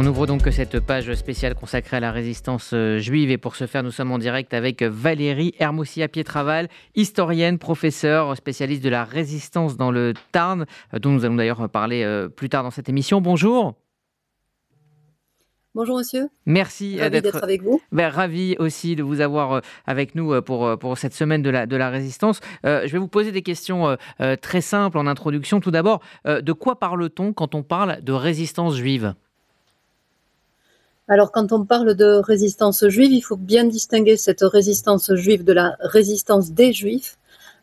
On ouvre donc cette page spéciale consacrée à la résistance euh, juive et pour ce faire, nous sommes en direct avec Valérie Hermoussia-Pietraval, historienne, professeure, spécialiste de la résistance dans le Tarn, euh, dont nous allons d'ailleurs parler euh, plus tard dans cette émission. Bonjour. Bonjour monsieur. Merci d'être avec vous. Ben, ravi aussi de vous avoir avec nous pour, pour cette semaine de la, de la résistance. je vais vous poser des questions très simples en introduction. Tout d'abord, de quoi parle-t-on quand on parle de résistance juive? Alors, quand on parle de résistance juive, il faut bien distinguer cette résistance juive de la résistance des juifs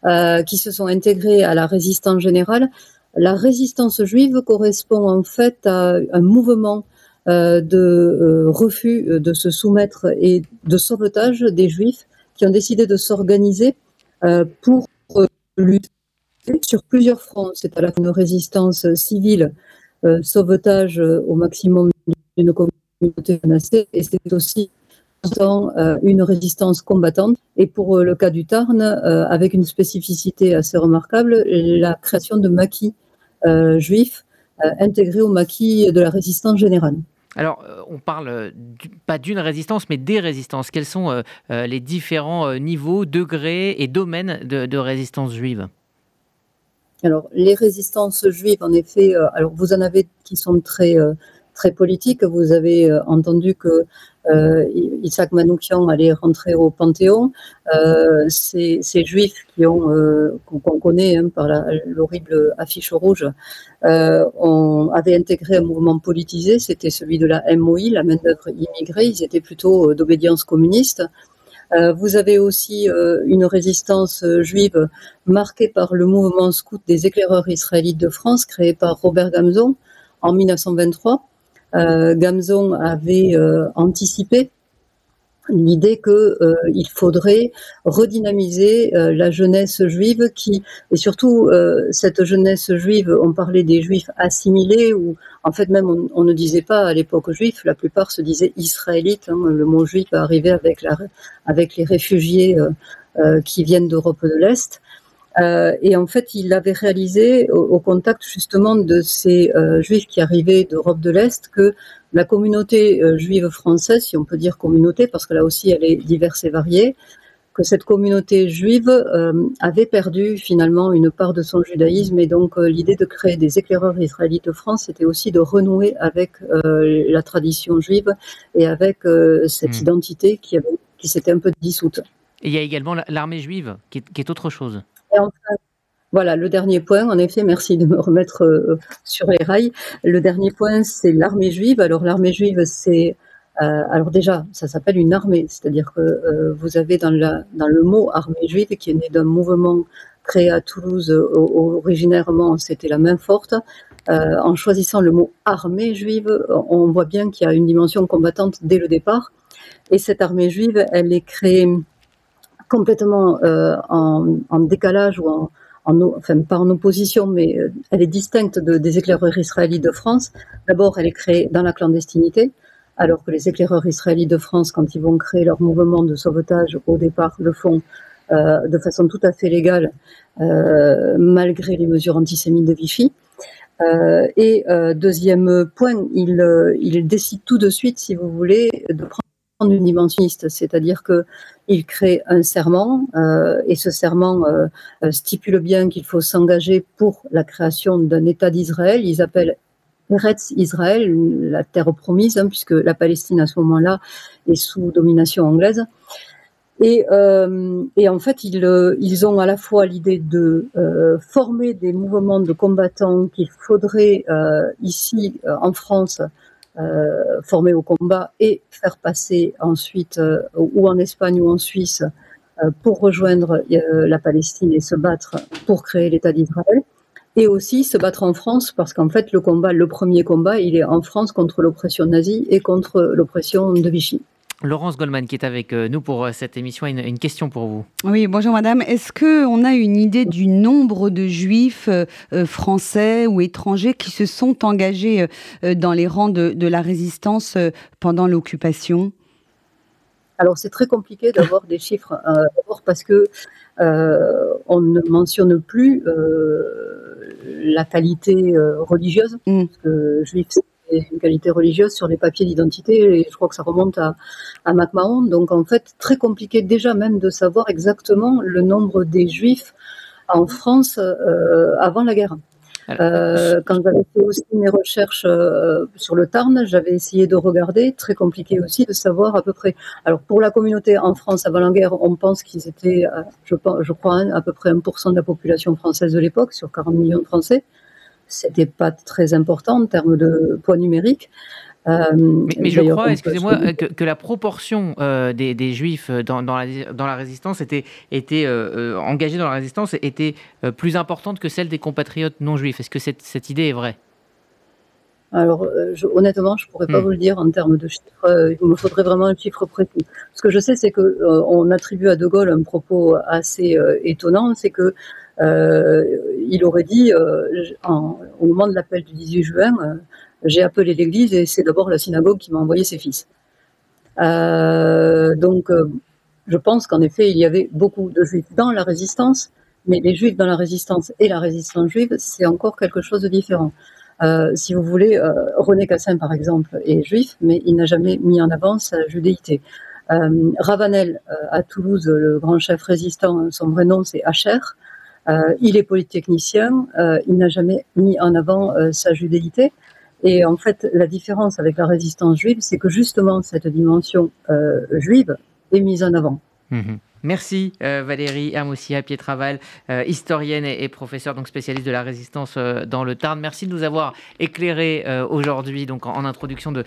euh, qui se sont intégrés à la résistance générale. La résistance juive correspond en fait à un mouvement euh, de euh, refus de se soumettre et de sauvetage des juifs qui ont décidé de s'organiser pour lutter sur plusieurs fronts. C'est à la une résistance civile, sauvetage au maximum d'une communauté et c'est aussi euh, une résistance combattante. Et pour euh, le cas du Tarn, euh, avec une spécificité assez remarquable, la création de maquis juifs intégrés au maquis de la résistance générale. Alors, on parle pas d'une résistance, mais des résistances. Quels sont les différents niveaux, degrés et domaines de, de résistance juive? Alors, les résistances juives, en effet, alors vous en avez qui sont très très politique. Vous avez euh, entendu que euh, Isaac Manoukian allait rentrer au Panthéon. Euh, ces, juifs qui ont qu'on connaît hein, par l'horrible affiche rouge on avait intégré un mouvement politisé. C'était celui de la MOI, la main d'œuvre immigrée. Ils étaient plutôt d'obédience communiste. vous avez aussi une résistance juive marquée par le mouvement scout des éclaireurs israélites de France, créé par Robert Gamzon en 1923. Euh, Gamzon avait euh, anticipé l'idée qu'il euh, faudrait redynamiser la jeunesse juive qui et surtout cette jeunesse juive on parlait des juifs assimilés ou en fait même on, ne disait pas à l'époque juif la plupart se disaient israélites hein. le mot juif arrivait avec la avec les réfugiés qui viennent d'Europe de l'Est euh, et en fait, il avait réalisé au, contact justement de ces euh, juifs qui arrivaient d'Europe de l'Est que la communauté euh, juive française, si on peut dire communauté, parce que là aussi elle est diverse et variée, que cette communauté juive avait perdu finalement une part de son judaïsme et donc l'idée de créer des éclaireurs israélites de France, c'était aussi de renouer avec la tradition juive et avec cette hmm. identité qui, qui s'était un peu dissoute. Et il y a également l'armée juive qui est autre chose voilà, le dernier point, en effet, merci de me remettre euh, sur les rails. Le dernier point, c'est l'armée juive. Alors, l'armée juive, c'est. Euh, alors, déjà, ça s'appelle une armée, c'est-à-dire que euh, vous avez dans, dans le mot armée juive, qui est né d'un mouvement créé à Toulouse, originairement, c'était la main forte. en choisissant le mot armée juive, on voit bien qu'il y a une dimension combattante dès le départ. Et cette armée juive, elle est créée complètement euh, en, décalage ou en, enfin pas en opposition, mais euh, elle est distincte des éclaireurs israélites de France. D'abord, elle est créée dans la clandestinité, alors que les éclaireurs israélites de France, quand ils vont créer leur mouvement de sauvetage, au départ, le font euh, de façon tout à fait légale, malgré les mesures antisémites de Vichy. et deuxième point, il, il décide tout de suite, si vous voulez, de prendre une dimensionniste, c'est-à-dire que il crée un serment euh, et ce serment euh, stipule bien qu'il faut s'engager pour la création d'un État d'Israël. Ils appellent Eretz Israël, la terre promise, hein, puisque la Palestine à ce moment-là est sous domination anglaise. Et, euh, en fait, ils, ont à la fois l'idée de former des mouvements de combattants qu'il faudrait ici en France euh, former au combat et faire passer ensuite, euh, ou en Espagne ou en Suisse, euh, pour rejoindre la Palestine et se battre pour créer l'État d'Israël et aussi se battre en France parce qu'en fait le combat, le premier combat, il est en France contre l'oppression nazie et contre l'oppression de Vichy. Laurence Goldman qui est avec euh, nous pour euh, cette émission, une, une question pour vous. Oui, bonjour madame. Est-ce qu'on a une idée du nombre de juifs euh, français ou étrangers qui se sont engagés dans les rangs de, la résistance pendant l'occupation? Alors c'est très compliqué d'avoir des chiffres, parce que on ne mentionne plus la qualité religieuse, mm. parce que juif qualité religieuse sur les papiers d'identité, et je crois que ça remonte à, à MacMahon. Donc en fait, très compliqué déjà même de savoir exactement le nombre des juifs en France euh, avant la guerre. Euh, quand j'avais fait aussi mes recherches euh, sur le Tarn, j'avais essayé de regarder, très compliqué aussi de savoir à peu près. Alors pour la communauté en France avant la guerre, on pense qu'ils étaient, je, je crois, à peu près 1% de la population française de l'époque, sur 40 millions de Français. C'était pas très important en termes de poids numérique. Euh, mais, je crois, excusez-moi, que, la proportion euh, des, juifs dans, la, dans, la, résistance était, était euh, engagés dans la résistance était plus importante que celle des compatriotes non juifs. Est-ce que cette, cette, idée est vraie? Alors, honnêtement, je ne pourrais pas hmm. vous le dire en termes de chiffres. il me faudrait vraiment un chiffre précis. Ce que je sais, c'est que on attribue à De Gaulle un propos assez étonnant, c'est que il aurait dit au moment de l'appel du 18 juin j'ai appelé l'église et c'est d'abord la synagogue qui m'a envoyé ses fils. Euh, donc, euh, je pense qu'en effet, il y avait beaucoup de juifs dans la résistance, mais les juifs dans la résistance et la résistance juive, c'est encore quelque chose de différent. Euh, si vous voulez, René Cassin, par exemple, est juif, mais il n'a jamais mis en avant sa judéité. Ravanel, à Toulouse, le grand chef résistant, son vrai nom, c'est Hacher. Il est polytechnicien, il n'a jamais mis en avant sa judéité. Et en fait, la différence avec la résistance juive, c'est que justement cette dimension euh, juive est mise en avant. Mhm. Merci euh, Valérie Hermoussia Pietraval, euh, historienne et, professeure donc spécialiste de la résistance euh, dans le Tarn. Merci de nous avoir éclairé aujourd'hui donc en, introduction de,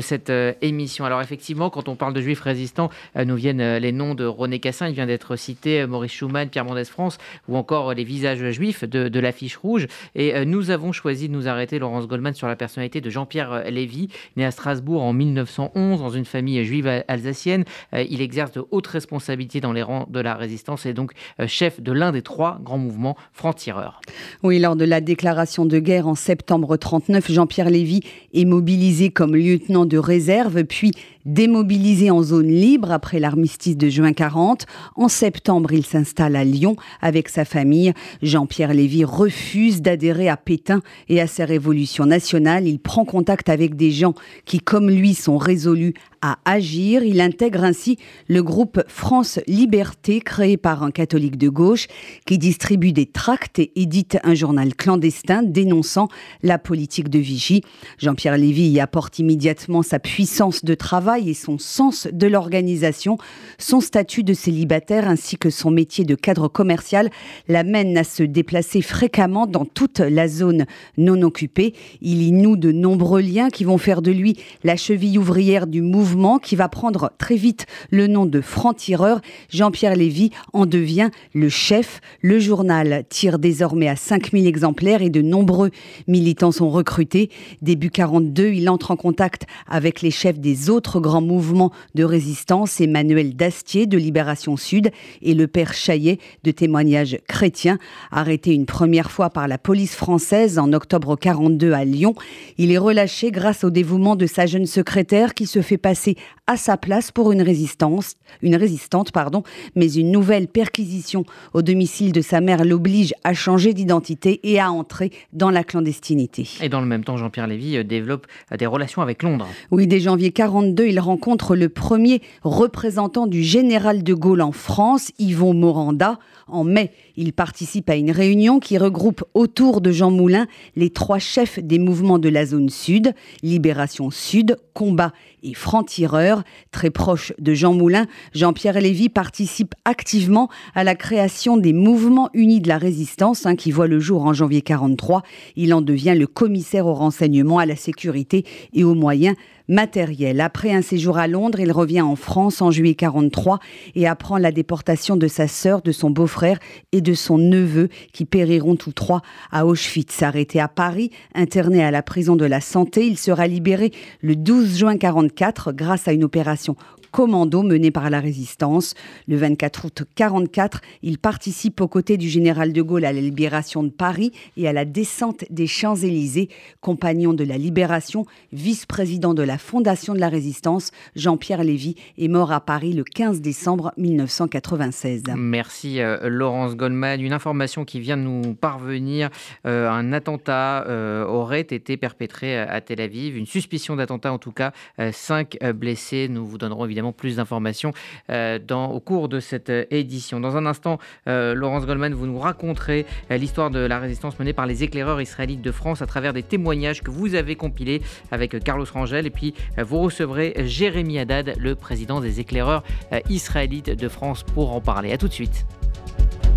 cette émission. Alors effectivement, quand on parle de juifs résistants, nous viennent les noms de René Cassin, il vient d'être cité, Maurice Schumann, Pierre Mendès France ou encore les visages juifs de, de l'affiche rouge. Et nous avons choisi de nous arrêter, Laurence Goldman, sur la personnalité de Jean-Pierre Lévy, né à Strasbourg en 1911 dans une famille juive alsacienne. il exerce de hautes responsabilités dans les rangs de la résistance et donc euh, chef de l'un des trois grands mouvements francs-tireurs. Oui, lors de la déclaration de guerre en septembre 39, Jean-Pierre Lévy est mobilisé comme lieutenant de réserve, puis Démobilisé en zone libre après l'armistice de juin 40, en septembre, il s'installe à Lyon avec sa famille. Jean-Pierre Lévy refuse d'adhérer à Pétain et à ses révolutions nationales. Il prend contact avec des gens qui, comme lui, sont résolus à agir. Il intègre ainsi le groupe France Liberté, créé par un catholique de gauche, qui distribue des tracts et édite un journal clandestin dénonçant la politique de Vichy. Jean-Pierre Lévy y apporte immédiatement sa puissance de travail et son sens de l'organisation, son statut de célibataire ainsi que son métier de cadre commercial l'amènent à se déplacer fréquemment dans toute la zone non occupée. Il y noue de nombreux liens qui vont faire de lui la cheville ouvrière du mouvement qui va prendre très vite le nom de franc-tireur. Jean-Pierre Lévy en devient le chef. Le journal tire désormais à 5000 exemplaires et de nombreux militants sont recrutés. Début 42, il entre en contact avec les chefs des autres grand mouvement de résistance, Emmanuel Dastier de Libération Sud et le père Chaillet de témoignages chrétiens, arrêté une première fois par la police française en octobre 42 à Lyon. Il est relâché grâce au dévouement de sa jeune secrétaire qui se fait passer à sa place pour une résistance, une résistante, pardon, mais une nouvelle perquisition au domicile de sa mère l'oblige à changer d'identité et à entrer dans la clandestinité. Et dans le même temps, Jean-Pierre Lévy euh, développe euh, des relations avec Londres. Oui, dès janvier 42, il rencontre le premier représentant du général de Gaulle en France, Yvon Moranda. En mai, il participe à une réunion qui regroupe autour de Jean Moulin les trois chefs des mouvements de la zone sud, Libération Sud, Combat et Franc-Tireur. Très proche de Jean Moulin, Jean-Pierre Lévy participe activement à la création des mouvements unis de la résistance hein, qui voit le jour en janvier 43. Il en devient le commissaire au renseignement, à la sécurité et aux moyens matériels. Après un séjour à Londres, il revient en France en juillet 43 et apprend la déportation de sa sœur, de son beau-frère et de son neveu qui périront tous trois à Auschwitz. Arrêté à Paris, interné à la prison de la Santé, il sera libéré le 12 juin 44 grâce à une opération commando mené par la résistance. Le 24 août 44, il participe aux côtés du général de Gaulle à la libération de Paris et à la descente des Champs-Élysées. Compagnon de la libération, vice-président de la Fondation de la Résistance, Jean-Pierre Lévy est mort à Paris le 15 décembre 1996. Merci euh, Laurence Goldman. Une information qui vient de nous parvenir. Euh, un attentat euh, aurait été perpétré à Tel Aviv. Une suspicion d'attentat en tout cas. cinq blessés. Nous vous donnerons évidemment plus d'informations au cours de cette édition. Dans un instant, Laurence Goldman, vous nous raconterez l'histoire de la résistance menée par les éclaireurs israélites de France à travers des témoignages que vous avez compilés avec Carlos Rangel. Et puis, vous recevrez Jérémy Haddad, le président des éclaireurs israélites de France, pour en parler. A tout de suite.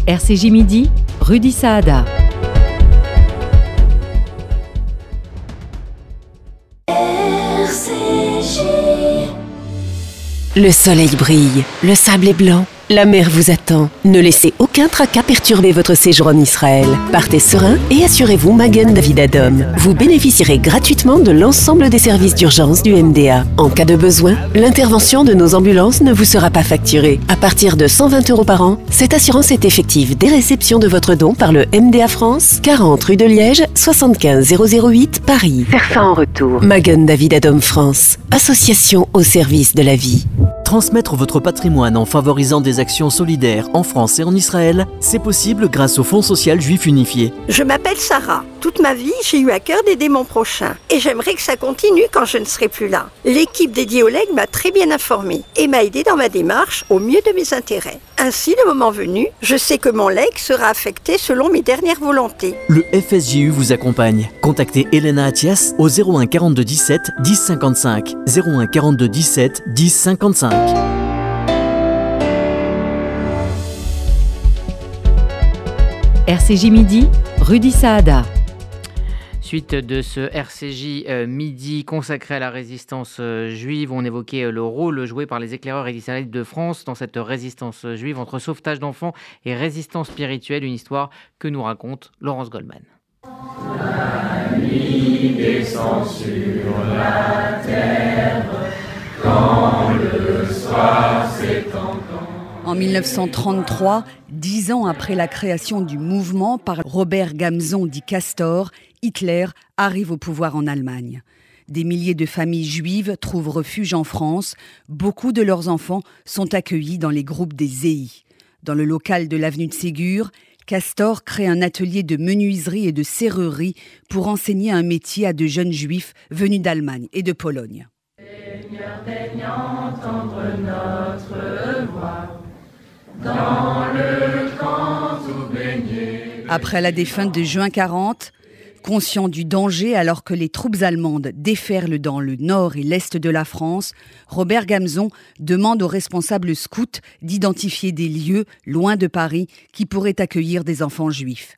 RCJ Midi, Rudy Saada. Le soleil brille, le sable est blanc. La mer vous attend. Ne laissez aucun tracas perturber votre séjour en Israël. Partez serein et assurez-vous Magen David Adom. Vous bénéficierez gratuitement de l'ensemble des services d'urgence du MDA. En cas de besoin, l'intervention de nos ambulances ne vous sera pas facturée. À partir de 120 euros par an, cette assurance est effective dès réception de votre don par le MDA France, 40 rue de Liège, 75 008 Paris. Faire en retour. Magen David Adom France, association au service de la vie. Transmettre votre patrimoine en favorisant des actions solidaires en France et en Israël, c'est possible grâce au Fonds social juif unifié. Je m'appelle Sarah. Toute ma vie, j'ai eu à cœur d'aider mon prochain. Et j'aimerais que ça continue quand je ne serai plus là. L'équipe dédiée au LEG m'a très bien informée et m'a aidé dans ma démarche au mieux de mes intérêts. Ainsi, le moment venu, je sais que mon leg sera affecté selon mes dernières volontés. Le FSJU vous accompagne. Contactez Elena Atias au 01 42 17 10 55. 01 42 17 10 55. RCJ Midi, Rudy Saada. Suite de ce RCJ euh, midi consacré à la résistance euh, juive, on évoquait euh, le rôle joué par les éclaireurs israélites de France dans cette résistance juive entre sauvetage d'enfants et résistance spirituelle, une histoire que nous raconte Laurence Goldman. La nuit descend sur la terre quand le soir. En 1933, dix ans après la création du mouvement par Robert Gamzon dit Castor, Hitler arrive au pouvoir en Allemagne. Des milliers de familles juives trouvent refuge en France. Beaucoup de leurs enfants sont accueillis dans les groupes des ZEI. Dans le local de l'avenue de Ségur, Castor crée un atelier de menuiserie et de serrurerie pour enseigner un métier à de jeunes juifs venus d'Allemagne et de Pologne. notre voix dans le camp Après la défunte de juin 40, Conscient du danger alors que les troupes allemandes déferlent dans le nord et l'est de la France, Robert Gamzon demande aux responsables scouts d'identifier des lieux loin de Paris qui pourraient accueillir des enfants juifs.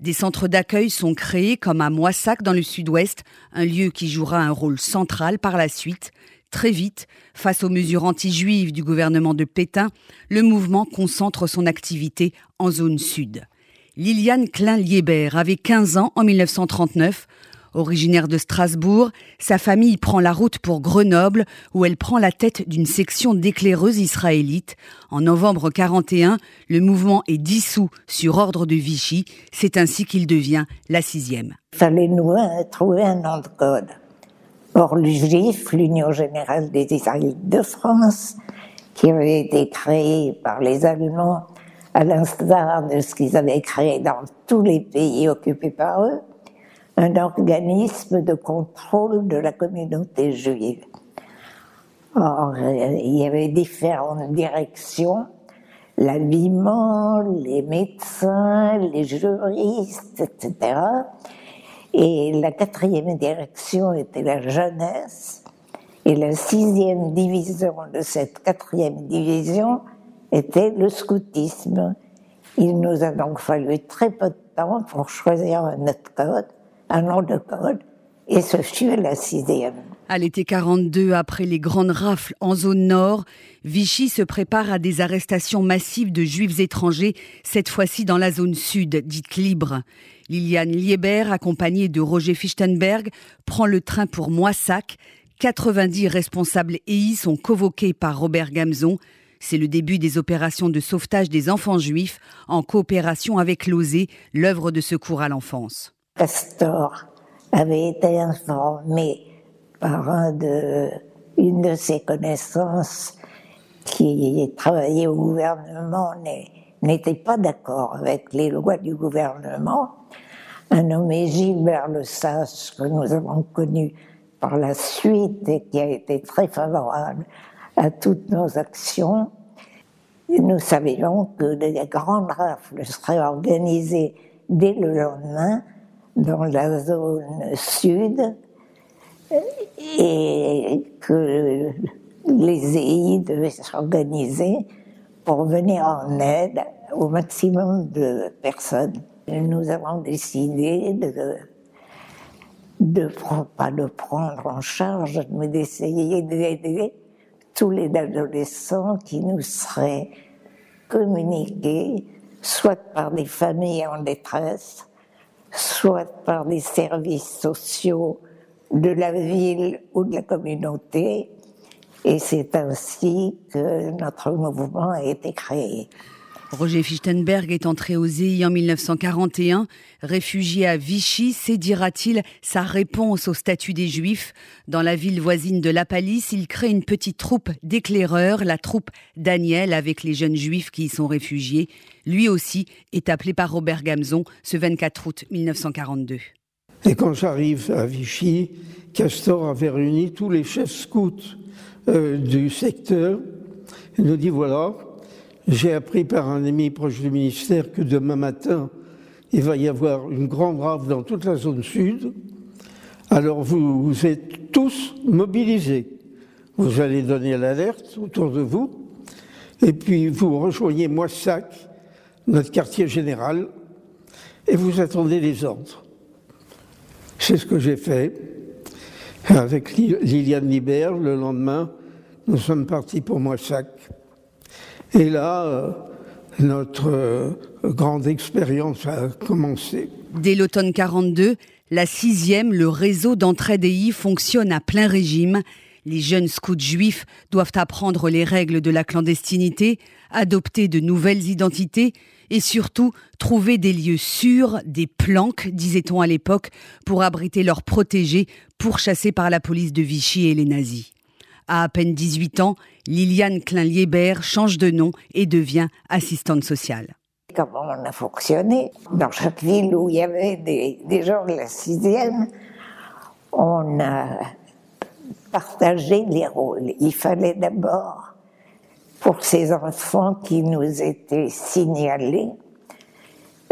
Des centres d'accueil sont créés comme à Moissac dans le sud-ouest, un lieu qui jouera un rôle central par la suite. Très vite, face aux mesures anti-juives du gouvernement de Pétain, le mouvement concentre son activité en zone sud. Liliane Klein-Liébert avait 15 ans en 1939. Originaire de Strasbourg, sa famille prend la route pour Grenoble où elle prend la tête d'une section d'éclaireuses israélites. En novembre 41, le mouvement est dissous sur ordre de Vichy. C'est ainsi qu'il devient la sixième. Fallait nous trouver un nom de code. L'Union générale des Israélites de France, qui avait été créée par les Allemands à l'instar de ce qu'ils avaient créé dans tous les pays occupés par eux, un organisme de contrôle de la communauté juive. Or, il y avait différentes directions, l'habillement, les médecins, les juristes, etc. Et la quatrième direction était la jeunesse. Et la sixième division de cette quatrième division était le scoutisme. Il nous a donc fallu très peu de temps pour choisir notre code, un nom de code, et ce fut la sixième. À l'été 42, après les grandes rafles en zone nord, Vichy se prépare à des arrestations massives de juifs étrangers, cette fois-ci dans la zone sud, dite libre. Liliane Lieber, accompagnée de Roger Fichtenberg, prend le train pour Moissac, 90 responsables EI sont convoqués par Robert Gamzon. C'est le début des opérations de sauvetage des enfants juifs en coopération avec l'OSE, l'œuvre de secours à l'enfance. Castor avait été informé par une de ses connaissances qui travaillait au gouvernement n'était pas d'accord avec les lois du gouvernement. Un nommé Gilbert Le Sage, que nous avons connu par la suite et qui a été très favorable à toutes nos actions, nous savions que des grandes rafles seraient organisées dès le lendemain dans la zone sud et que les EI devaient s'organiser pour venir en aide au maximum de personnes. Nous avons décidé de, de pas de prendre en charge, mais d'essayer d'aider tous les adolescents qui nous seraient communiqués, soit par des familles en détresse, soit par des services sociaux de la ville ou de la communauté, et c'est ainsi que notre mouvement a été créé. Roger Fichtenberg est entré au ZI en 1941. Réfugié à Vichy, c'est, dira-t-il, sa réponse au statut des Juifs? Dans la ville voisine de La Palisse, il crée une petite troupe d'éclaireurs, la troupe Daniel, avec les jeunes Juifs qui y sont réfugiés. Lui aussi est appelé par Robert Gamzon ce 24 août 1942. Et quand j'arrive à Vichy, Castor avait réuni tous les chefs scouts euh, du secteur. Il nous dit voilà, j'ai appris par un ami proche du ministère que demain matin, il va y avoir une grande rave dans toute la zone sud. Alors vous, vous êtes tous mobilisés. Vous allez donner l'alerte autour de vous. Et puis vous rejoignez Moissac, notre quartier général, et vous attendez les ordres. C'est ce que j'ai fait. Avec Liliane Libert, le lendemain, nous sommes partis pour Moissac. Et là, euh, notre euh, grande expérience a commencé. Dès l'automne 42, la sixième, le réseau d'entraide EI fonctionne à plein régime. Les jeunes scouts juifs doivent apprendre les règles de la clandestinité, adopter de nouvelles identités et surtout trouver des lieux sûrs, des planques, disait-on à l'époque, pour abriter leurs protégés pourchassés par la police de Vichy et les nazis. À peine 18 ans, Liliane Klein-Liébert change de nom et devient assistante sociale. Comment on a fonctionné? Dans chaque ville où il y avait des, gens de la sixième, on a partagé les rôles. Il fallait d'abord, pour ces enfants qui nous étaient signalés,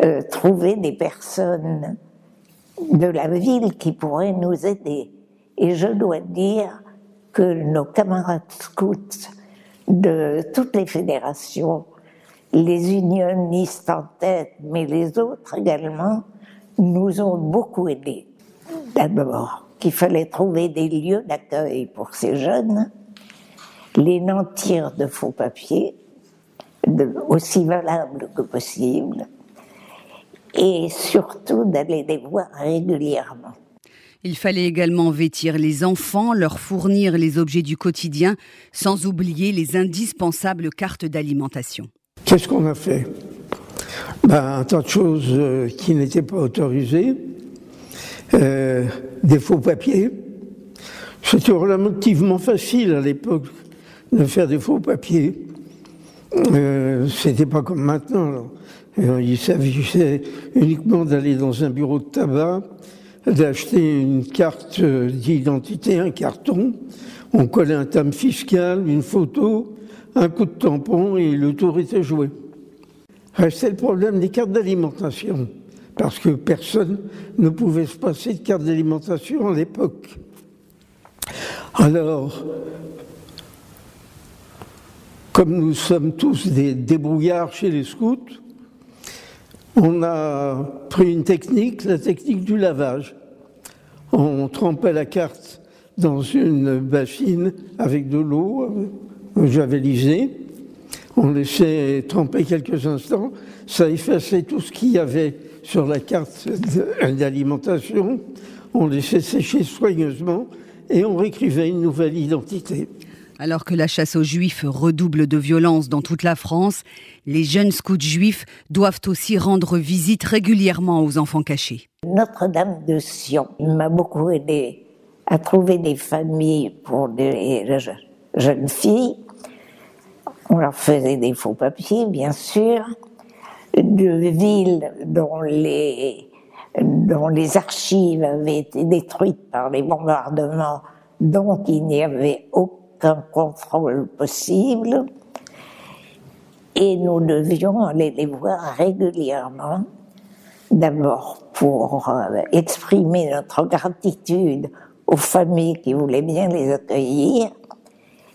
euh, trouver des personnes de la ville qui pourraient nous aider. Et je dois dire que nos camarades scouts de toutes les fédérations, les unionistes en tête, mais les autres également, nous ont beaucoup aidés. D'abord, qu'il fallait trouver des lieux d'accueil pour ces jeunes, les nantir de faux papiers, aussi valables que possible, et surtout d'aller les voir régulièrement. Il fallait également vêtir les enfants, leur fournir les objets du quotidien, sans oublier les indispensables cartes d'alimentation. Qu'est-ce qu'on a fait? Ben, Un tas de choses euh, qui n'étaient pas autorisées, euh, des faux papiers. C'était relativement facile à l'époque de faire des faux papiers. Euh, C'était pas comme maintenant. Il s'agissait uniquement d'aller dans un bureau de tabac d'acheter une carte d'identité, un carton, on collait un thème fiscal, une photo, un coup de tampon et le tour était joué. Restait le problème des cartes d'alimentation, parce que personne ne pouvait se passer de carte d'alimentation à l'époque. Alors, comme nous sommes tous des débrouillards chez les scouts, on a pris une technique, la technique du lavage. On trempait la carte dans une bassine avec de l'eau euh, javelisée. On laissait tremper quelques instants. Ça effaçait tout ce qu'il y avait sur la carte d'alimentation. On laissait sécher soigneusement et on réécrivait une nouvelle identité. Alors que la chasse aux juifs redouble de violence dans toute la France, les jeunes scouts juifs doivent aussi rendre visite régulièrement aux enfants cachés. Notre-Dame de Sion m'a beaucoup aidé à trouver des familles pour des jeunes filles. On leur faisait des faux papiers, bien sûr, de villes dont les, les archives avaient été détruites par les bombardements, dont il n'y avait aucun qu'un contrôle possible. Et nous devions aller les voir régulièrement, d'abord pour euh, exprimer notre gratitude aux familles qui voulaient bien les accueillir,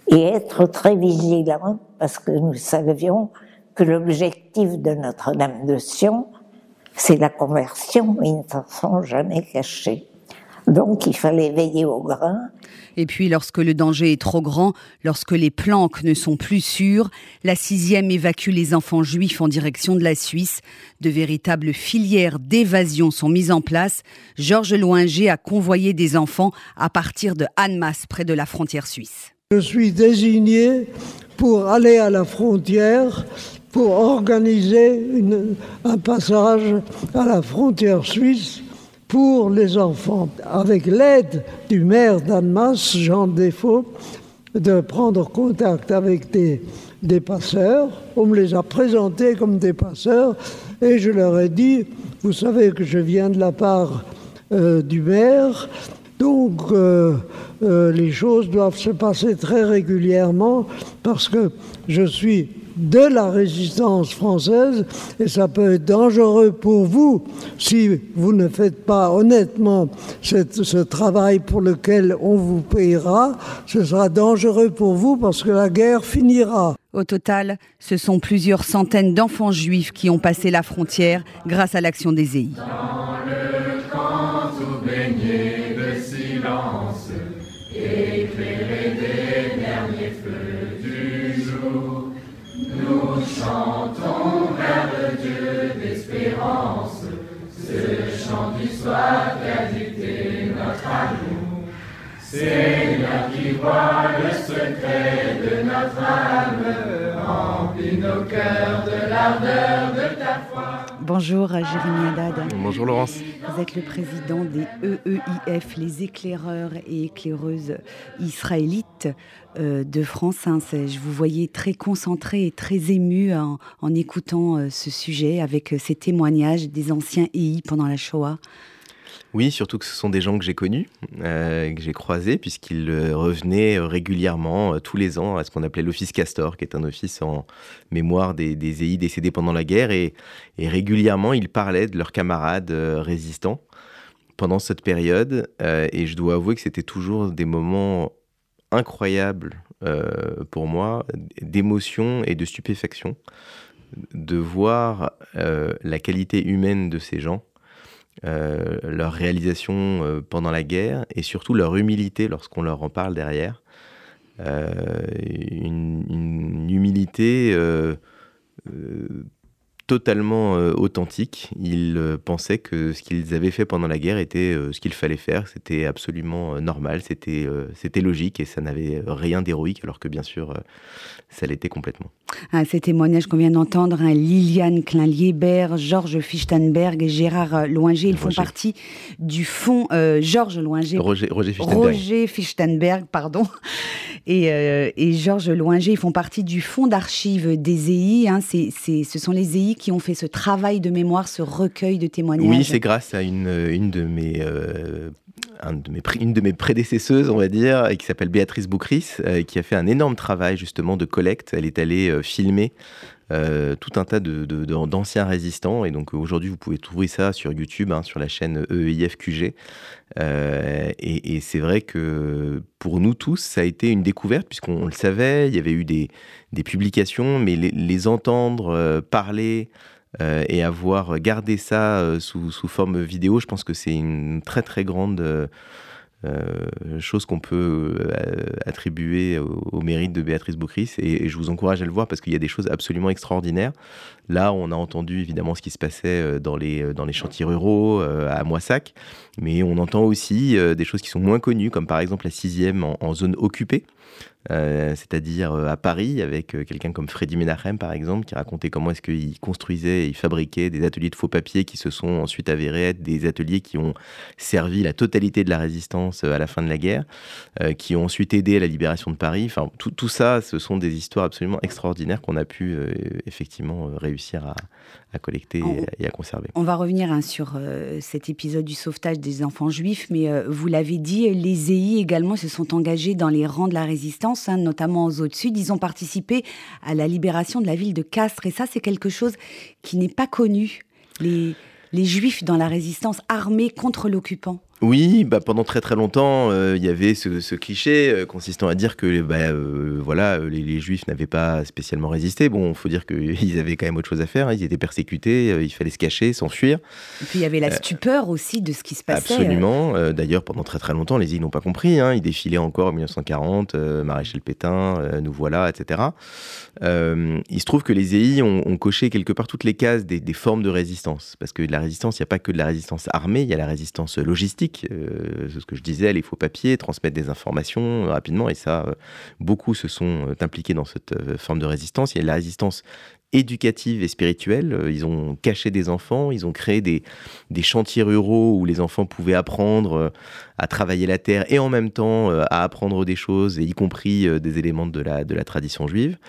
et être très vigilants parce que nous savions que l'objectif de Notre-Dame de Sion, c'est la conversion, ils ne s'en sont jamais cachés. Donc il fallait veiller au grain et puis, lorsque le danger est trop grand, lorsque les planques ne sont plus sûres, la sixième évacue les enfants juifs en direction de la Suisse. De véritables filières d'évasion sont mises en place. Georges Loinger a convoyé des enfants à partir de Annemasse, près de la frontière suisse. Je suis désigné pour aller à la frontière pour organiser un passage à la frontière suisse pour les enfants, avec l'aide du maire d'Annemasse, Jean Défaut, de prendre contact avec des, passeurs. On me les a présentés comme des passeurs et je leur ai dit, vous savez que je viens de la part euh, du maire, donc euh, euh, les choses doivent se passer très régulièrement parce que je suis de la résistance française et ça peut être dangereux pour vous si vous ne faites pas honnêtement ce travail pour lequel on vous payera. Ce sera dangereux pour vous parce que la guerre finira. Au total, ce sont plusieurs centaines d'enfants juifs qui ont passé la frontière grâce à l'action des EI. Notre amour. Seigneur qui voit le secret de notre âme, remplis nos cœurs de l'ardeur de ta foi. Bonjour Jérémy Haddad. Bonjour Laurence. Vous êtes le président des EEIF, les éclaireurs et éclaireuses israélites. Euh, de France. Hein. Je vous voyais très concentré et très ému en, écoutant euh, ce sujet avec euh, ces témoignages des anciens EI pendant la Shoah. Oui, surtout que ce sont des gens que j'ai connus, que j'ai croisés, puisqu'ils revenaient régulièrement, tous les ans, à ce qu'on appelait l'Office Castor, qui est un office en mémoire des, des EI décédés pendant la guerre. Et, régulièrement, ils parlaient de leurs camarades résistants pendant cette période. et je dois avouer que c'était toujours des moments incroyable euh, pour moi d'émotion et de stupéfaction de voir euh, la qualité humaine de ces gens, euh, leur réalisation pendant la guerre et surtout leur humilité lorsqu'on leur en parle derrière. Une, une, humilité totalement euh, authentique. Ils euh, pensaient que ce qu'ils avaient fait pendant la guerre était euh, ce qu'il fallait faire, c'était absolument normal, c'était c'était logique et ça n'avait rien d'héroïque, alors que bien sûr, ça l'était complètement. Ah, ces témoignages qu'on vient d'entendre, hein, Liliane Klein-Lieber, Georges Fichtenberg et Gérard Loinger, ils font partie du fonds Georges Loinger. Roger, Roger Fichtenberg. Roger Fichtenberg, pardon. Et, et Georges Loinger, font partie du fonds d'archives des EI. Hein, ce sont les EI qui ont fait ce travail de mémoire, ce recueil de témoignages Oui, c'est grâce à une, une de mes euh, de mes, une de mes prédécesseuses, on va dire, qui s'appelle Béatrice Boucris, euh, qui a fait un énorme travail justement de collecte. Elle est allée euh, filmer tout un tas d'anciens de, résistants. Et donc aujourd'hui, vous pouvez trouver ça sur YouTube, hein, sur la chaîne EIFQG. et, et c'est vrai que pour nous tous, ça a été une découverte, puisqu'on le savait, il y avait eu des, des publications, mais les, entendre euh, parler euh, et avoir gardé ça euh, sous, sous, forme vidéo, je pense que c'est une très très grande chose qu'on peut attribuer attribué au, mérite de Béatrice Boucris et, je vous encourage à le voir parce qu'il y a des choses absolument extraordinaires. Là, on a entendu évidemment ce qui se passait les, dans les chantiers ruraux à Moissac, mais on entend aussi des choses qui sont moins connues, comme par exemple la sixième en zone occupée. Euh, c'est-à-dire euh, à Paris, avec euh, quelqu'un comme Freddy Menachem, par exemple, qui racontait comment est-ce qu'il construisait et il fabriquait des ateliers de faux papiers qui se sont ensuite avérés être des ateliers qui ont servi la totalité de la résistance à la fin de la guerre, qui ont ensuite aidé à la libération de Paris. Enfin, tout, tout ça, ce sont des histoires absolument extraordinaires qu'on a pu effectivement réussir à, à collecter et à conserver. On va revenir hein, sur cet épisode du sauvetage des enfants juifs, mais vous l'avez dit, les EI également se sont engagés dans les rangs de la résistance Hein, notamment aux Hauts-de-Sud. Ils ont participé à la libération de la ville de Castres. Et ça, c'est quelque chose qui n'est pas connu. Les, les Juifs dans la résistance armée contre l'occupant. Oui, bah pendant très très longtemps, euh, il y avait ce, cliché euh, consistant à dire que bah, euh, voilà, les, Juifs n'avaient pas spécialement résisté. Bon, il faut dire qu'ils avaient quand même autre chose à faire. Hein. Ils étaient persécutés, il fallait se cacher, s'enfuir. Et puis il y avait la stupeur aussi de ce qui se passait. Absolument. D'ailleurs, pendant très très longtemps, les îles n'ont pas compris. Hein. Ils défilaient encore en 1940, Maréchal Pétain, nous voilà, etc. il se trouve que les EI ont, coché quelque part toutes les cases des, des formes de résistance. Parce que de la résistance, il n'y a pas que de la résistance armée, il y a la résistance logistique euh, c'est ce que je disais, les faux papiers, transmettre des informations euh, rapidement, et ça, euh, beaucoup se sont impliqués dans cette forme de résistance. Il y a la résistance éducative et spirituelle. Ils ont caché des enfants, ils ont créé des, des chantiers ruraux où les enfants pouvaient apprendre à travailler la terre et en même temps à apprendre des choses, y compris des éléments de la, de la tradition juive.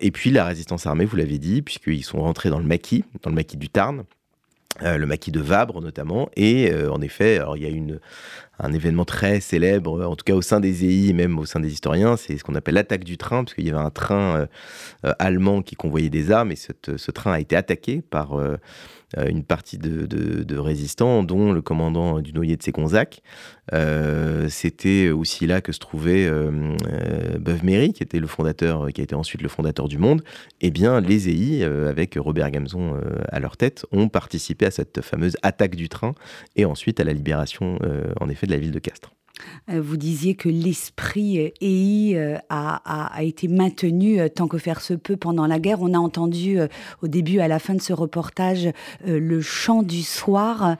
Et puis la résistance armée, vous l'avez dit, puisqu'ils sont rentrés dans le maquis, dans le maquis du Tarn. Euh, le maquis de Vabre notamment. Et euh, en effet, alors il y a une, un événement très célèbre, en tout cas au sein des EI même au sein des historiens, c'est ce qu'on appelle l'attaque du train, parce qu'il y avait un train euh, allemand qui convoyait des armes, et ce train a été attaqué par une partie de, résistants, dont le commandant du noyer de Séconzac. Euh, c'était aussi là que se trouvait euh, Beuve-Méry, qui était le fondateur, qui a été ensuite le fondateur du Monde. Eh bien, les EI, avec Robert Gamzon à leur tête, ont participé à cette fameuse attaque du train et ensuite à la libération, en effet, de la ville de Castres. Euh, vous disiez que l'esprit EI euh, a, été maintenu euh, tant que faire se peut pendant la guerre. On a entendu au début, à la fin de ce reportage, le chant du soir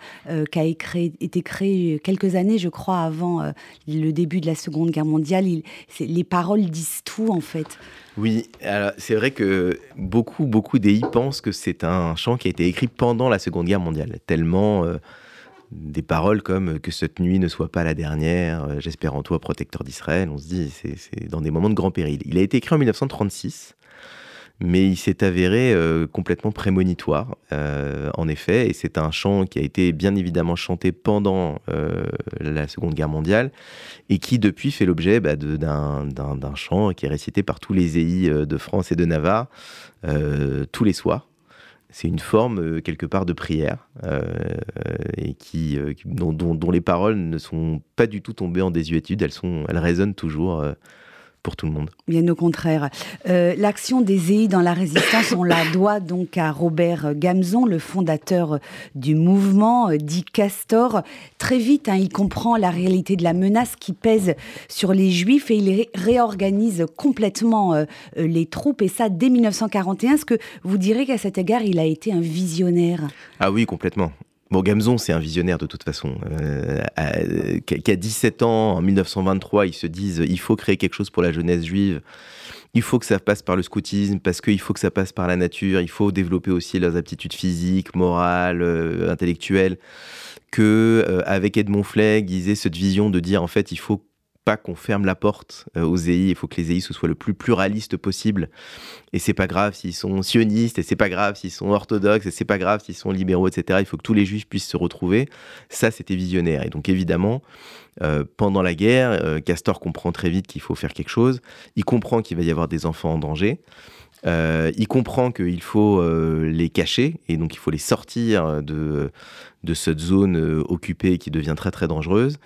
qui a été créé quelques années, je crois, avant le début de la Seconde Guerre mondiale. les paroles disent tout, en fait. Oui, c'est vrai que beaucoup, beaucoup d'EI pensent que c'est un chant qui a été écrit pendant la Seconde Guerre mondiale, tellement des paroles comme que cette nuit ne soit pas la dernière, euh, j'espère en toi, protecteur d'Israël. On se dit, c'est dans des moments de grand péril. Il a été écrit en 1936, mais il s'est avéré euh, complètement prémonitoire, euh, en effet, et c'est un chant qui a été bien évidemment chanté pendant la Seconde Guerre mondiale, et qui depuis fait l'objet bah, d'un chant qui est récité par tous les EI de France et de Navarre tous les soirs c'est une forme euh, quelque part de prière euh, euh, dont, les paroles ne sont pas du tout tombées en désuétude, elles résonnent toujours pour tout le monde. Bien au contraire. Euh, l'action des EI dans la résistance, on la doit donc à Robert Gamzon, le fondateur du mouvement, euh, dit Castor. Très vite, hein, il comprend la réalité de la menace qui pèse sur les Juifs et il réorganise complètement euh, les troupes. Et ça, dès 1941, est-ce que vous direz qu'à cet égard, il a été un visionnaire? Ah oui, complètement. Bon, Gamzon, c'est un visionnaire de toute façon. Euh, Qu'à 17 ans, en 1923, ils se disent il faut créer quelque chose pour la jeunesse juive. Il faut que ça passe par le scoutisme parce qu'il faut que ça passe par la nature. Il faut développer aussi leurs aptitudes physiques, morales, euh, intellectuelles. Que euh, avec Edmond Flegg, ils aient cette vision de dire en fait il faut pas qu'on ferme la porte euh, aux EI, il faut que les EI soient le plus pluraliste possible. Et c'est pas grave s'ils sont sionistes, et c'est pas grave s'ils sont orthodoxes, et c'est pas grave s'ils sont libéraux, etc. Il faut que tous les juifs puissent se retrouver. Ça, c'était visionnaire. Et donc, évidemment, euh, pendant la guerre, euh, Castor comprend très vite qu'il faut faire quelque chose. Il comprend qu'il va y avoir des enfants en danger. il comprend qu'il faut les cacher et donc il faut les sortir de, de cette zone occupée qui devient très très dangereuse.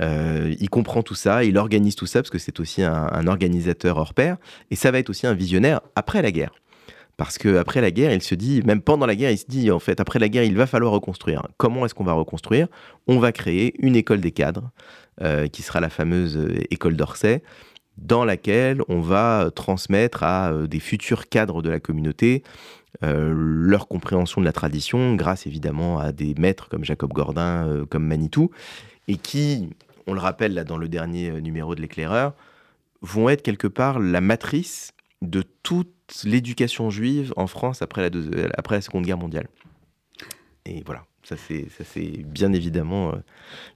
Euh, il comprend tout ça, il organise tout ça parce que c'est aussi un, organisateur hors pair et ça va être aussi un visionnaire après la guerre. Parce qu'après la guerre, il se dit, même pendant la guerre, il se dit, en fait, après la guerre, il va falloir reconstruire. Comment est-ce qu'on va reconstruire? On va créer une école des cadres, euh, qui sera la fameuse euh, école d'Orsay, dans laquelle on va transmettre à des futurs cadres de la communauté leur compréhension de la tradition, grâce évidemment à des maîtres comme Jacob Gordin, comme Manitou, et qui, on le rappelle là dans le dernier numéro de l'éclaireur, vont être quelque part la matrice de toute l'éducation juive en France après la, après la Seconde Guerre mondiale. Et voilà. Ça, c'est bien évidemment euh,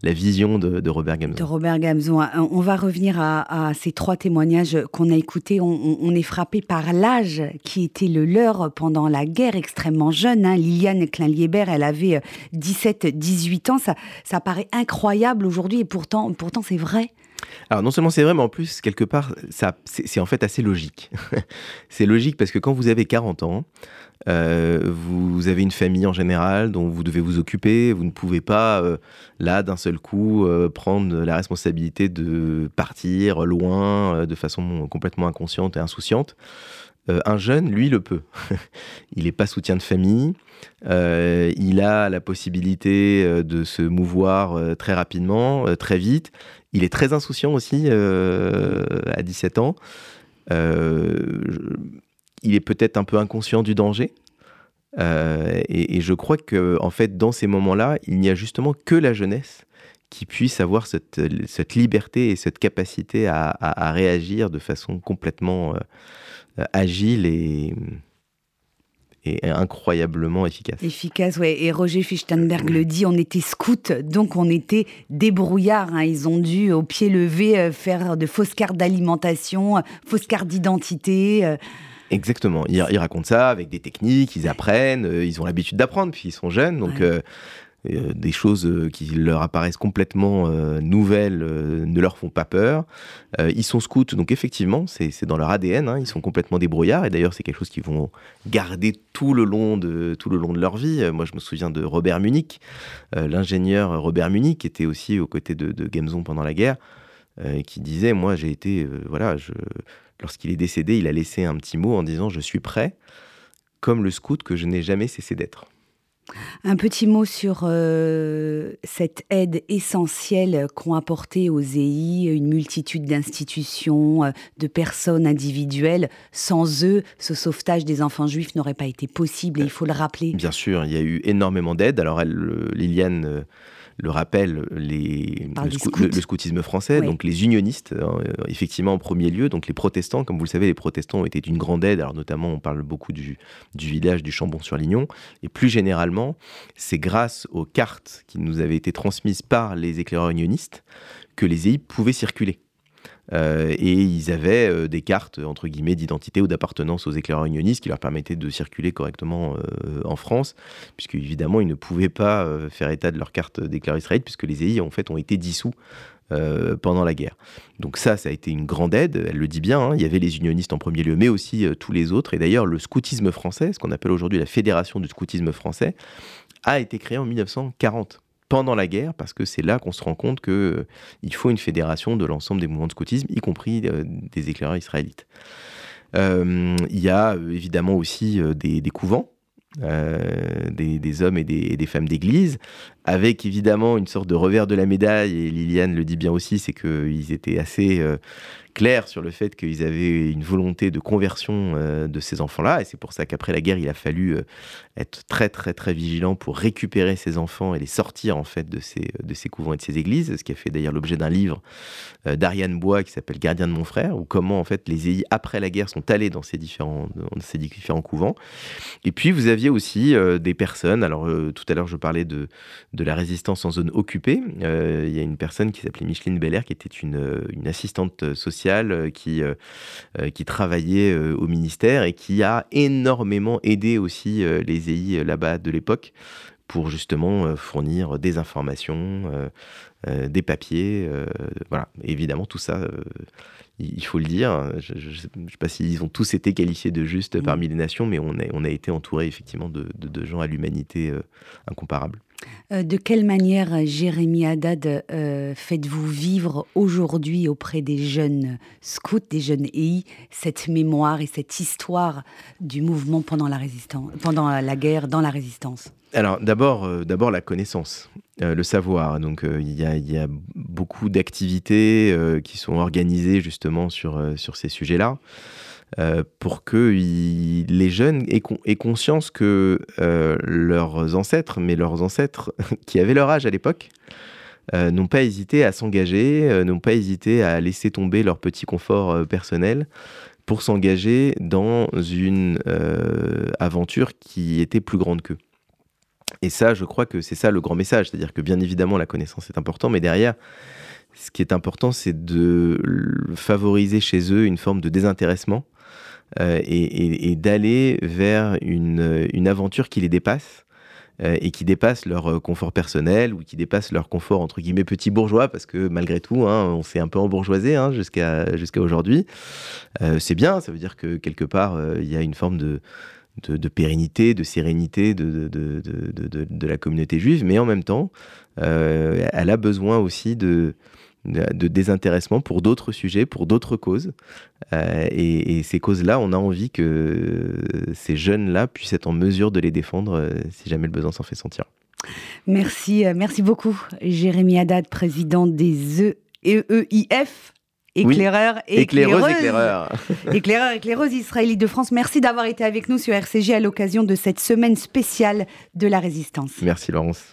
la vision de, Robert Gamzon. De Robert Gamzon. Euh, on va revenir à, ces trois témoignages qu'on a écoutés. On, est frappé par l'âge qui était le leur pendant la guerre, extrêmement jeune. Hein. Liliane Klein-Lieber, elle avait 17-18 euh, ans. Ça, ça paraît incroyable aujourd'hui et pourtant, pourtant c'est vrai. Alors non seulement c'est vrai, mais en plus, quelque part, c'est en fait assez logique. c'est logique parce que quand vous avez 40 ans, euh, vous avez une famille en général dont vous devez vous occuper. Vous ne pouvez pas, euh, là, d'un seul coup, euh, prendre la responsabilité de partir loin de façon complètement inconsciente et insouciante. Un jeune, lui, le peut. il n'est pas soutien de famille. il a la possibilité de se mouvoir très rapidement, très vite. Il est très insouciant aussi à 17 ans il est peut-être un peu inconscient du danger. Euh, et, je crois que en fait, dans ces moments-là, il n'y a justement que la jeunesse qui puisse avoir cette, liberté et cette capacité à, réagir de façon complètement euh, agile et, et incroyablement efficace. Efficace, oui. Et Roger Fichtenberg le dit, on était scouts, donc on était débrouillards. Hein. Ils ont dû, au pied levé, euh, faire de fausses cartes d'alimentation, fausses cartes d'identité. Exactement. Ils, racontent ça avec des techniques, ils apprennent, euh, ils ont l'habitude d'apprendre, puis ils sont jeunes, donc euh, euh, des choses qui leur apparaissent complètement nouvelles ne leur font pas peur. ils sont scouts, donc effectivement, c'est dans leur ADN, hein, ils sont complètement débrouillards, et d'ailleurs c'est quelque chose qu'ils vont garder tout le long de, tout le long de leur vie. Moi je me souviens de Robert Munich, l'ingénieur Robert Munich, qui était aussi aux côtés de, de Gamzon pendant la guerre. qui disait moi j'ai été voilà Lorsqu'il est décédé, il a laissé un petit mot en disant Je suis prêt, comme le scout que je n'ai jamais cessé d'être. Un petit mot sur euh, cette aide essentielle qu'ont apporté aux EI une multitude d'institutions, euh, de personnes individuelles. Sans eux, ce sauvetage des enfants juifs n'aurait pas été possible et il faut le rappeler. Bien sûr, il y a eu énormément d'aide. Alors, Liliane le rappel, les, le, scoutisme français, donc les unionistes, hein, euh, effectivement en premier lieu, donc les protestants, comme vous le savez, les protestants ont été d'une grande aide, alors notamment on parle beaucoup du, du village du Chambon-sur-Lignon, et plus généralement, c'est grâce aux cartes qui nous avaient été transmises par les éclaireurs unionistes que les EI pouvaient circuler. Euh, et ils avaient euh, des cartes d'identité ou d'appartenance aux éclaireurs unionistes qui leur permettaient de circuler correctement euh, en France, puisque évidemment ils ne pouvaient pas faire état de leur carte d'éclaireur israélite puisque les EI en fait ont été dissous pendant la guerre. Donc ça, ça a été une grande aide, elle le dit bien, hein. il y avait les unionistes en premier lieu, mais aussi tous les autres, et d'ailleurs le scoutisme français, ce qu'on appelle aujourd'hui la Fédération du scoutisme français, a été créé en 1940 pendant la guerre, parce que c'est là qu'on se rend compte qu'il euh, faut une fédération de l'ensemble des mouvements de scoutisme, y compris euh, des éclaireurs israélites. Euh, il y a évidemment aussi des, couvents, des, hommes et des, femmes d'église, avec évidemment une sorte de revers de la médaille, et Liliane le dit bien aussi, c'est qu'ils étaient assez clair sur le fait qu'ils avaient une volonté de conversion euh, de ces enfants-là. Et c'est pour ça qu'après la guerre, il a fallu euh, être très, très, très vigilant pour récupérer ces enfants et les sortir, en fait, de ces, de ces couvents et de ces églises. Ce qui a fait d'ailleurs l'objet d'un livre euh, d'Ariane Bois qui s'appelle Gardien de mon frère, ou comment, en fait, les EI, après la guerre, sont allés dans ces différents, dans ces différents couvents. Et puis, vous aviez aussi des personnes. Alors, tout à l'heure, je parlais de, de la résistance en zone occupée. Il y a une personne qui s'appelait Micheline Belair, qui était une, une assistante sociale euh, qui, euh, euh, qui travaillait au ministère et qui a énormément aidé aussi les EI là-bas de l'époque pour justement fournir des informations, des papiers. voilà, évidemment, tout ça, il faut le dire. Je ne sais pas s'ils ont tous été qualifiés de justes mmh. parmi les nations, mais on a, on a été entouré effectivement de, de gens à l'humanité incomparable. Euh, de quelle manière, euh, Jérémy Haddad, euh, faites-vous vivre aujourd'hui auprès des jeunes scouts, des jeunes EI, cette mémoire et cette histoire du mouvement pendant la, résistance, pendant la guerre, dans la résistance? Alors d'abord, d'abord la connaissance. le savoir. Donc il y, a, beaucoup d'activités qui sont organisées justement sur, sur ces sujets-là. pour que les jeunes aient, conscience que leurs ancêtres, mais leurs ancêtres qui avaient leur âge à l'époque, n'ont pas hésité à s'engager, n'ont pas hésité à laisser tomber leur petit confort personnel pour s'engager dans une aventure qui était plus grande qu'eux. Et ça, je crois que c'est ça le grand message. C'est-à-dire que bien évidemment, la connaissance est importante, mais derrière, ce qui est important, c'est de favoriser chez eux une forme de désintéressement euh, et, d'aller vers une, une, aventure qui les dépasse euh, et qui dépasse leur euh, confort personnel ou qui dépasse leur confort entre guillemets petit bourgeois parce que malgré tout, hein, on s'est un peu embourgeoisé hein, jusqu'à jusqu'à aujourd'hui. c'est bien, ça veut dire que quelque part, il y a une forme de de, pérennité, de sérénité de, de, la communauté juive, mais en même temps, euh, elle a besoin aussi de, de désintéressement pour d'autres sujets, pour d'autres causes. Euh, et, ces causes-là, on a envie que ces jeunes-là puissent être en mesure de les défendre euh, si jamais le besoin s'en fait sentir. Merci, merci beaucoup, Jérémy Haddad, président des EEIF éclaireur et éclaireuse. Éclaireur, éclaireur, éclaireuse israélite de France. Merci d'avoir été avec nous sur RCG à l'occasion de cette semaine spéciale de la résistance. Merci Laurence.